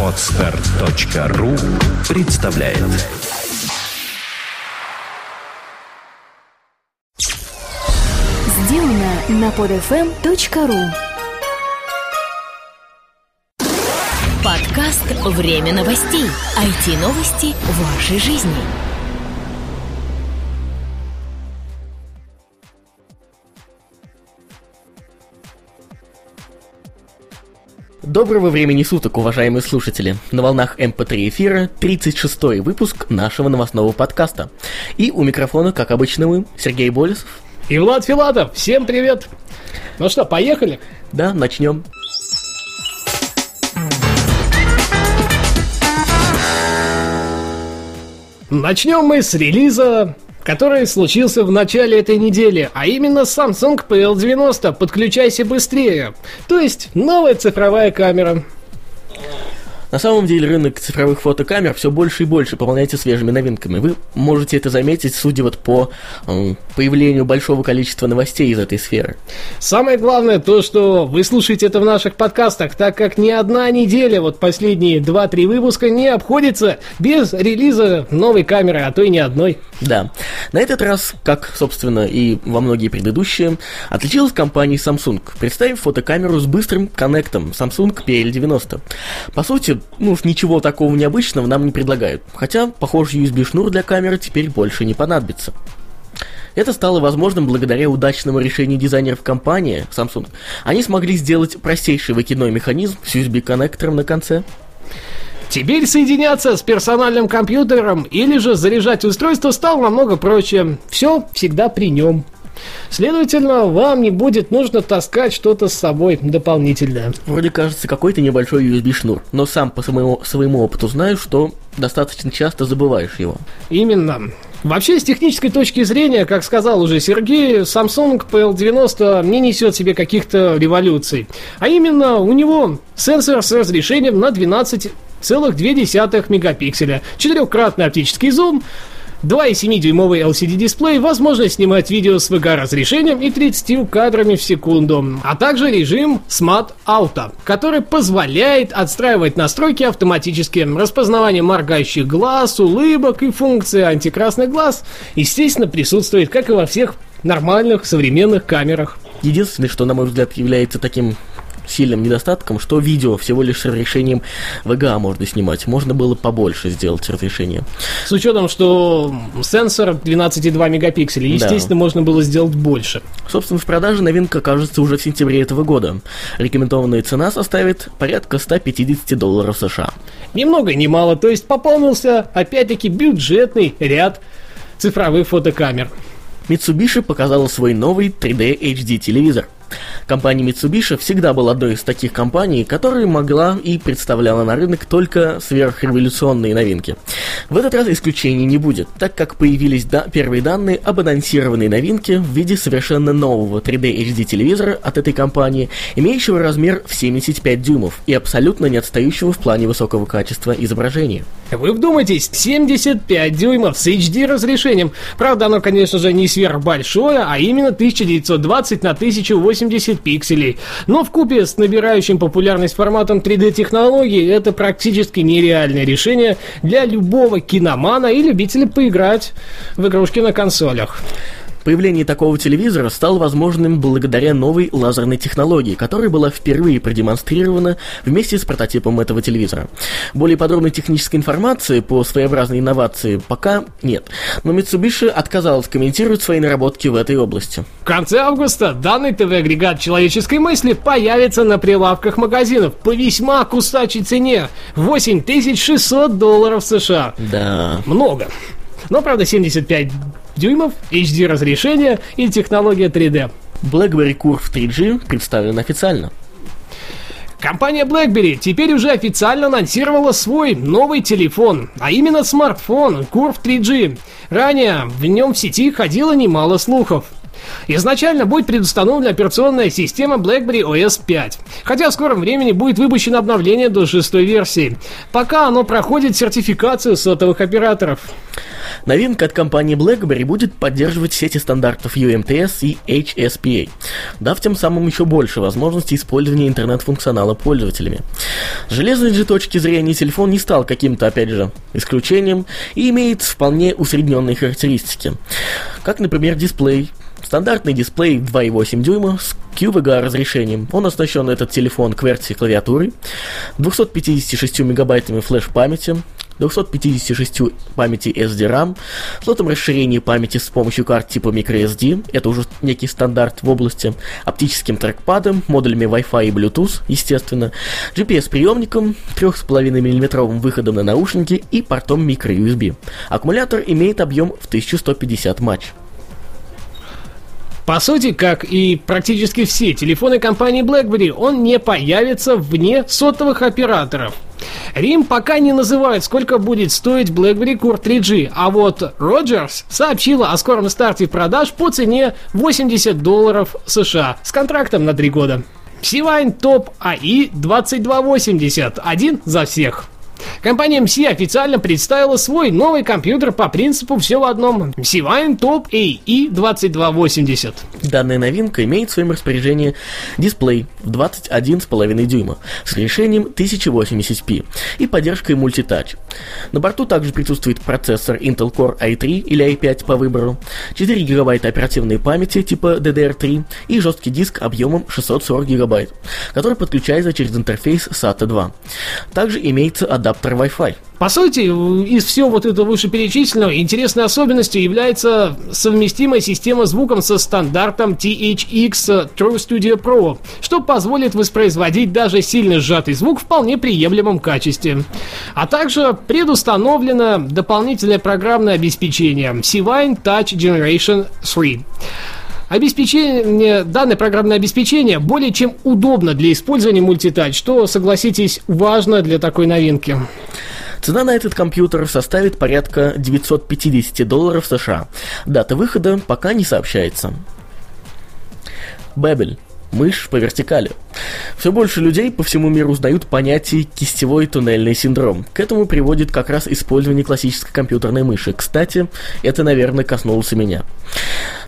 Отстар.ру представляет Сделано на podfm.ru Подкаст «Время новостей». IT-новости вашей жизни. Доброго времени суток, уважаемые слушатели! На волнах МП3 эфира 36-й выпуск нашего новостного подкаста. И у микрофона, как обычно, мы, Сергей Болесов. И Влад Филатов, всем привет! Ну что, поехали? Да, начнем. Начнем мы с релиза, который случился в начале этой недели, а именно Samsung PL90 «Подключайся быстрее», то есть новая цифровая камера. На самом деле рынок цифровых фотокамер все больше и больше пополняется свежими новинками. Вы можете это заметить, судя вот по э, появлению большого количества новостей из этой сферы. Самое главное то, что вы слушаете это в наших подкастах, так как ни одна неделя, вот последние 2-3 выпуска не обходится без релиза новой камеры, а то и ни одной. Да. На этот раз, как, собственно, и во многие предыдущие, отличилась компания Samsung, представив фотокамеру с быстрым коннектом Samsung PL90. По сути, ну уж ничего такого необычного нам не предлагают, хотя, похоже, USB-шнур для камеры теперь больше не понадобится. Это стало возможным благодаря удачному решению дизайнеров компании Samsung. Они смогли сделать простейший выкидной механизм с USB-коннектором на конце. Теперь соединяться с персональным компьютером или же заряжать устройство стало намного проще. Все всегда при нем. Следовательно, вам не будет нужно таскать что-то с собой дополнительное. Вроде кажется какой-то небольшой USB-шнур, но сам по своему, своему опыту знаю, что достаточно часто забываешь его. Именно. Вообще, с технической точки зрения, как сказал уже Сергей, Samsung PL90 не несет себе каких-то революций. А именно, у него сенсор с разрешением на 12,2 мегапикселя, четырехкратный оптический зум, 2,7-дюймовый LCD-дисплей, возможность снимать видео с VGA-разрешением и 30 кадрами в секунду, а также режим Smart Auto, который позволяет отстраивать настройки автоматически. Распознавание моргающих глаз, улыбок и функции антикрасный глаз, естественно, присутствует, как и во всех нормальных современных камерах. Единственное, что, на мой взгляд, является таким сильным недостатком, что видео всего лишь с разрешением VGA можно снимать. Можно было побольше сделать разрешение. С учетом, что сенсор 12,2 мегапикселя, естественно, да. можно было сделать больше. Собственно, в продаже новинка окажется уже в сентябре этого года. Рекомендованная цена составит порядка 150 долларов США. Ни много ни мало, то есть пополнился, опять-таки, бюджетный ряд цифровых фотокамер. Mitsubishi показала свой новый 3D HD телевизор. Компания Mitsubishi всегда была одной из таких компаний, которая могла и представляла на рынок только сверхреволюционные новинки. В этот раз исключений не будет, так как появились да- первые данные об анонсированной новинке в виде совершенно нового 3D HD телевизора от этой компании, имеющего размер в 75 дюймов и абсолютно не отстающего в плане высокого качества изображения. Вы вдумайтесь, 75 дюймов с HD разрешением. Правда, оно, конечно же, не сверхбольшое, а именно 1920 на 1080 пикселей. Но в купе с набирающим популярность форматом 3D-технологий это практически нереальное решение для любого киномана и любителя поиграть в игрушки на консолях. Появление такого телевизора стало возможным благодаря новой лазерной технологии, которая была впервые продемонстрирована вместе с прототипом этого телевизора. Более подробной технической информации по своеобразной инновации пока нет, но Mitsubishi отказалась комментировать свои наработки в этой области. В конце августа данный ТВ-агрегат человеческой мысли появится на прилавках магазинов по весьма кусачей цене – 8600 долларов США. Да. Много. Но, правда, 75 дюймов, HD разрешение и технология 3D. BlackBerry Curve 3G представлен официально. Компания BlackBerry теперь уже официально анонсировала свой новый телефон, а именно смартфон Curve 3G. Ранее в нем в сети ходило немало слухов. Изначально будет предустановлена операционная система BlackBerry OS 5, хотя в скором времени будет выпущено обновление до шестой версии. Пока оно проходит сертификацию сотовых операторов. Новинка от компании BlackBerry будет поддерживать сети стандартов UMTS и HSPA, дав тем самым еще больше возможностей использования интернет-функционала пользователями. С железной же точки зрения телефон не стал каким-то, опять же, исключением и имеет вполне усредненные характеристики, как, например, дисплей, Стандартный дисплей 2,8 дюйма с QVGA разрешением. Он оснащен этот телефон QWERTY клавиатурой, 256 мегабайтами флеш-памяти, 256 памяти SD-RAM, слотом расширения памяти с помощью карт типа microSD, это уже некий стандарт в области, оптическим трекпадом, модулями Wi-Fi и Bluetooth, естественно, GPS-приемником, 3,5 мм выходом на наушники и портом microUSB. Аккумулятор имеет объем в 1150 матч. По сути, как и практически все телефоны компании BlackBerry, он не появится вне сотовых операторов. Рим пока не называет, сколько будет стоить BlackBerry Core 3G, а вот Rogers сообщила о скором старте продаж по цене 80 долларов США с контрактом на 3 года. Сивайн Top AI 2280, один за всех. Компания MC официально представила свой новый компьютер по принципу все в одном Sivine Top AE 2280. Данная новинка имеет в своем распоряжении дисплей в 21,5 дюйма с решением 1080p и поддержкой мультитач. На борту также присутствует процессор Intel Core i3 или i5 по выбору, 4 гигабайта оперативной памяти типа DDR3 и жесткий диск объемом 640 гигабайт, который подключается через интерфейс SATA 2. Также имеется адаптер Wi-Fi. По сути, из всего вот этого вышеперечисленного интересной особенностью является совместимая система звуком со стандартом THX True Studio Pro, что позволит воспроизводить даже сильно сжатый звук в вполне приемлемом качестве. А также предустановлено дополнительное программное обеспечение Civine Touch Generation 3. Обеспечение, данное программное обеспечение более чем удобно для использования мультитач, что, согласитесь, важно для такой новинки. Цена на этот компьютер составит порядка 950 долларов США. Дата выхода пока не сообщается. Бебель мышь по вертикали. Все больше людей по всему миру узнают понятие кистевой туннельный синдром. К этому приводит как раз использование классической компьютерной мыши. Кстати, это, наверное, коснулось и меня.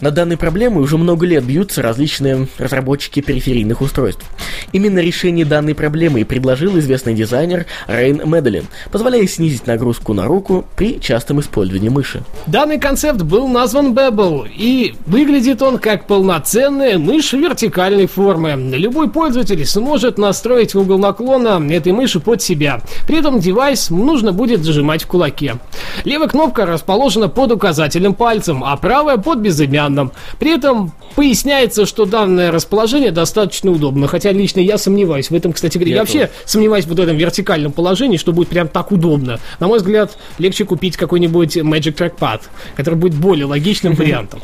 На данной проблемой уже много лет бьются различные разработчики периферийных устройств. Именно решение данной проблемы и предложил известный дизайнер Рейн Медлин, позволяя снизить нагрузку на руку при частом использовании мыши. Данный концепт был назван Bevel, и выглядит он как полноценная мышь вертикальной формы. Любой пользователь сможет настроить угол наклона этой мыши под себя. При этом девайс нужно будет зажимать в кулаке. Левая кнопка расположена под указательным пальцем, а правая под безымянным. При этом поясняется, что данное расположение достаточно удобно, хотя лично я сомневаюсь в этом, кстати говоря. Я, я вообще сомневаюсь в этом вертикальном положении, что будет прям так удобно. На мой взгляд, легче купить какой-нибудь Magic Trackpad, который будет более логичным вариантом.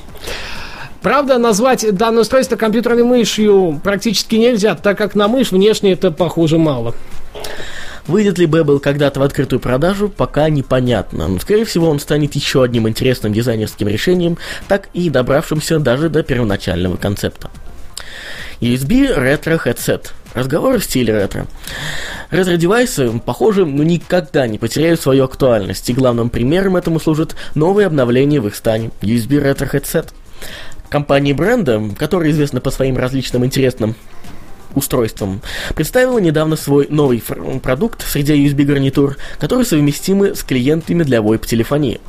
Правда, назвать данное устройство компьютерной мышью практически нельзя, так как на мышь внешне это похоже мало. Выйдет ли Bubble когда-то в открытую продажу, пока непонятно. Но, скорее всего, он станет еще одним интересным дизайнерским решением, так и добравшимся даже до первоначального концепта. USB Retro Headset. Разговор в стиле ретро. Ретро-девайсы, похоже, ну никогда не потеряют свою актуальность, и главным примером этому служит новое обновление в их стане – USB Retro Headset. Компания Brando, которая известна по своим различным интересным устройством, представила недавно свой новый продукт среди USB-гарнитур, которые совместимы с клиентами для VoIP-телефонии.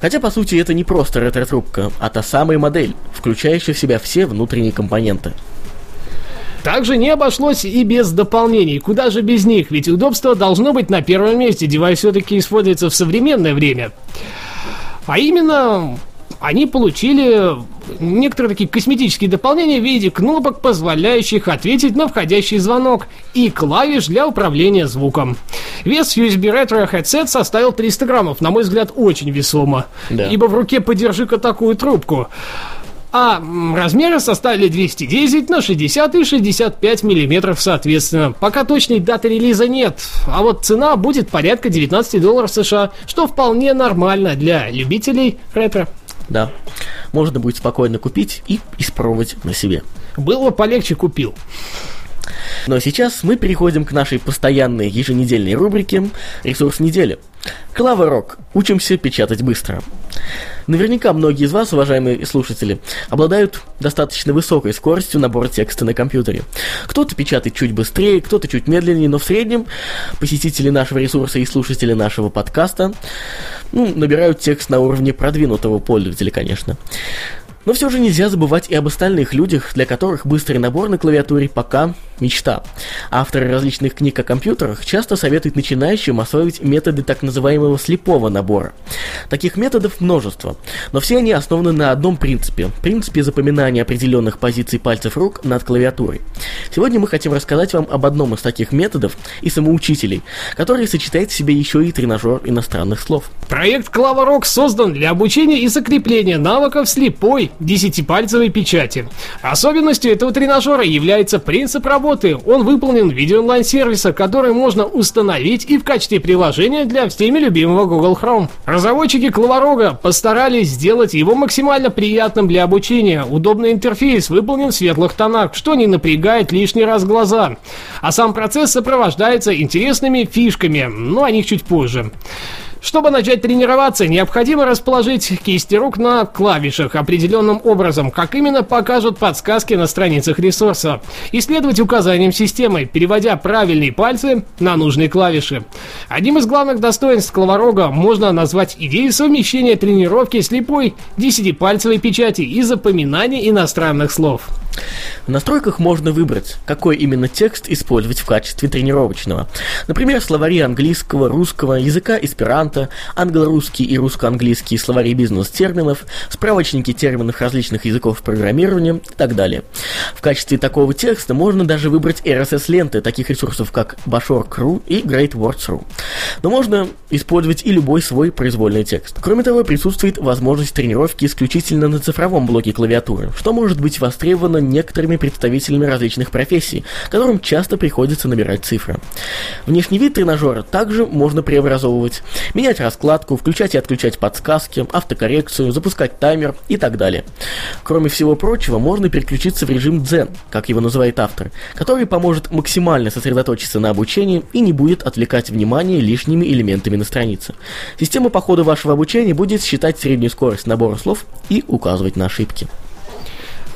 Хотя, по сути, это не просто ретро-трубка, а та самая модель, включающая в себя все внутренние компоненты. Также не обошлось и без дополнений. Куда же без них? Ведь удобство должно быть на первом месте. Девайс все-таки используется в современное время. А именно, они получили некоторые такие косметические дополнения в виде кнопок, позволяющих ответить на входящий звонок, и клавиш для управления звуком. Вес USB Retro Headset составил 300 граммов, на мой взгляд, очень весомо, да. ибо в руке подержи-ка такую трубку. А размеры составили 210 на 60 и 65 миллиметров соответственно. Пока точной даты релиза нет, а вот цена будет порядка 19 долларов США, что вполне нормально для любителей ретро. Да, можно будет спокойно купить и испробовать на себе. Было полегче купил. Но сейчас мы переходим к нашей постоянной еженедельной рубрике «Ресурс недели». Клава Рок. Учимся печатать быстро. Наверняка многие из вас, уважаемые слушатели, обладают достаточно высокой скоростью набора текста на компьютере. Кто-то печатает чуть быстрее, кто-то чуть медленнее, но в среднем посетители нашего ресурса и слушатели нашего подкаста ну, набирают текст на уровне продвинутого пользователя, конечно. Но все же нельзя забывать и об остальных людях, для которых быстрый набор на клавиатуре пока мечта. Авторы различных книг о компьютерах часто советуют начинающим освоить методы так называемого слепого набора. Таких методов множество, но все они основаны на одном принципе – принципе запоминания определенных позиций пальцев рук над клавиатурой. Сегодня мы хотим рассказать вам об одном из таких методов и самоучителей, который сочетает в себе еще и тренажер иностранных слов. Проект Клава Рок создан для обучения и закрепления навыков слепой десятипальцевой печати. Особенностью этого тренажера является принцип работы. Он выполнен в виде онлайн-сервиса, который можно установить и в качестве приложения для всеми любимого Google Chrome. Разработчики Клаворога постарались сделать его максимально приятным для обучения. Удобный интерфейс выполнен в светлых тонах, что не напрягает лишний раз глаза. А сам процесс сопровождается интересными фишками, но о них чуть позже. Чтобы начать тренироваться, необходимо расположить кисти рук на клавишах определенным образом, как именно покажут подсказки на страницах ресурса, и следовать указаниям системы, переводя правильные пальцы на нужные клавиши. Одним из главных достоинств клаворога можно назвать идею совмещения тренировки слепой десятипальцевой печати и запоминания иностранных слов. В настройках можно выбрать, какой именно текст использовать в качестве тренировочного. Например, словари английского, русского, языка эсперанто, англо-русский и русско-английские словари бизнес-терминов, справочники терминов различных языков программирования и так далее. В качестве такого текста можно даже выбрать RSS-ленты таких ресурсов, как Bashor.ru и GreatWords.ru. Но можно использовать и любой свой произвольный текст. Кроме того, присутствует возможность тренировки исключительно на цифровом блоке клавиатуры, что может быть востребовано некоторыми представителями различных профессий, которым часто приходится набирать цифры. Внешний вид тренажера также можно преобразовывать, менять раскладку, включать и отключать подсказки, автокоррекцию, запускать таймер и так далее. Кроме всего прочего, можно переключиться в режим Zen, как его называет автор, который поможет максимально сосредоточиться на обучении и не будет отвлекать внимание лишними элементами на странице. Система по ходу вашего обучения будет считать среднюю скорость набора слов и указывать на ошибки.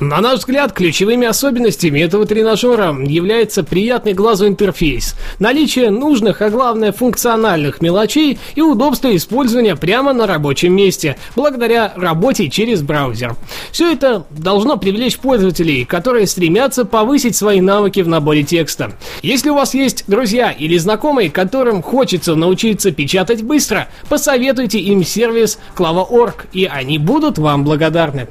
На наш взгляд, ключевыми особенностями этого тренажера является приятный глазу интерфейс, наличие нужных, а главное функциональных мелочей и удобство использования прямо на рабочем месте, благодаря работе через браузер. Все это должно привлечь пользователей, которые стремятся повысить свои навыки в наборе текста. Если у вас есть друзья или знакомые, которым хочется научиться печатать быстро, посоветуйте им сервис Clava.org, и они будут вам благодарны.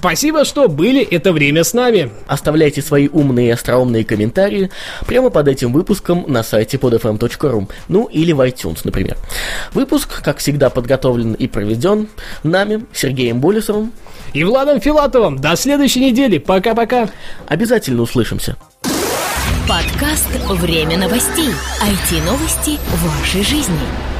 Спасибо, что были это время с нами. Оставляйте свои умные и остроумные комментарии прямо под этим выпуском на сайте podfm.ru, ну или в iTunes, например. Выпуск, как всегда, подготовлен и проведен нами, Сергеем Болесовым и Владом Филатовым. До следующей недели. Пока-пока. Обязательно услышимся. Подкаст «Время новостей». IT-новости вашей жизни.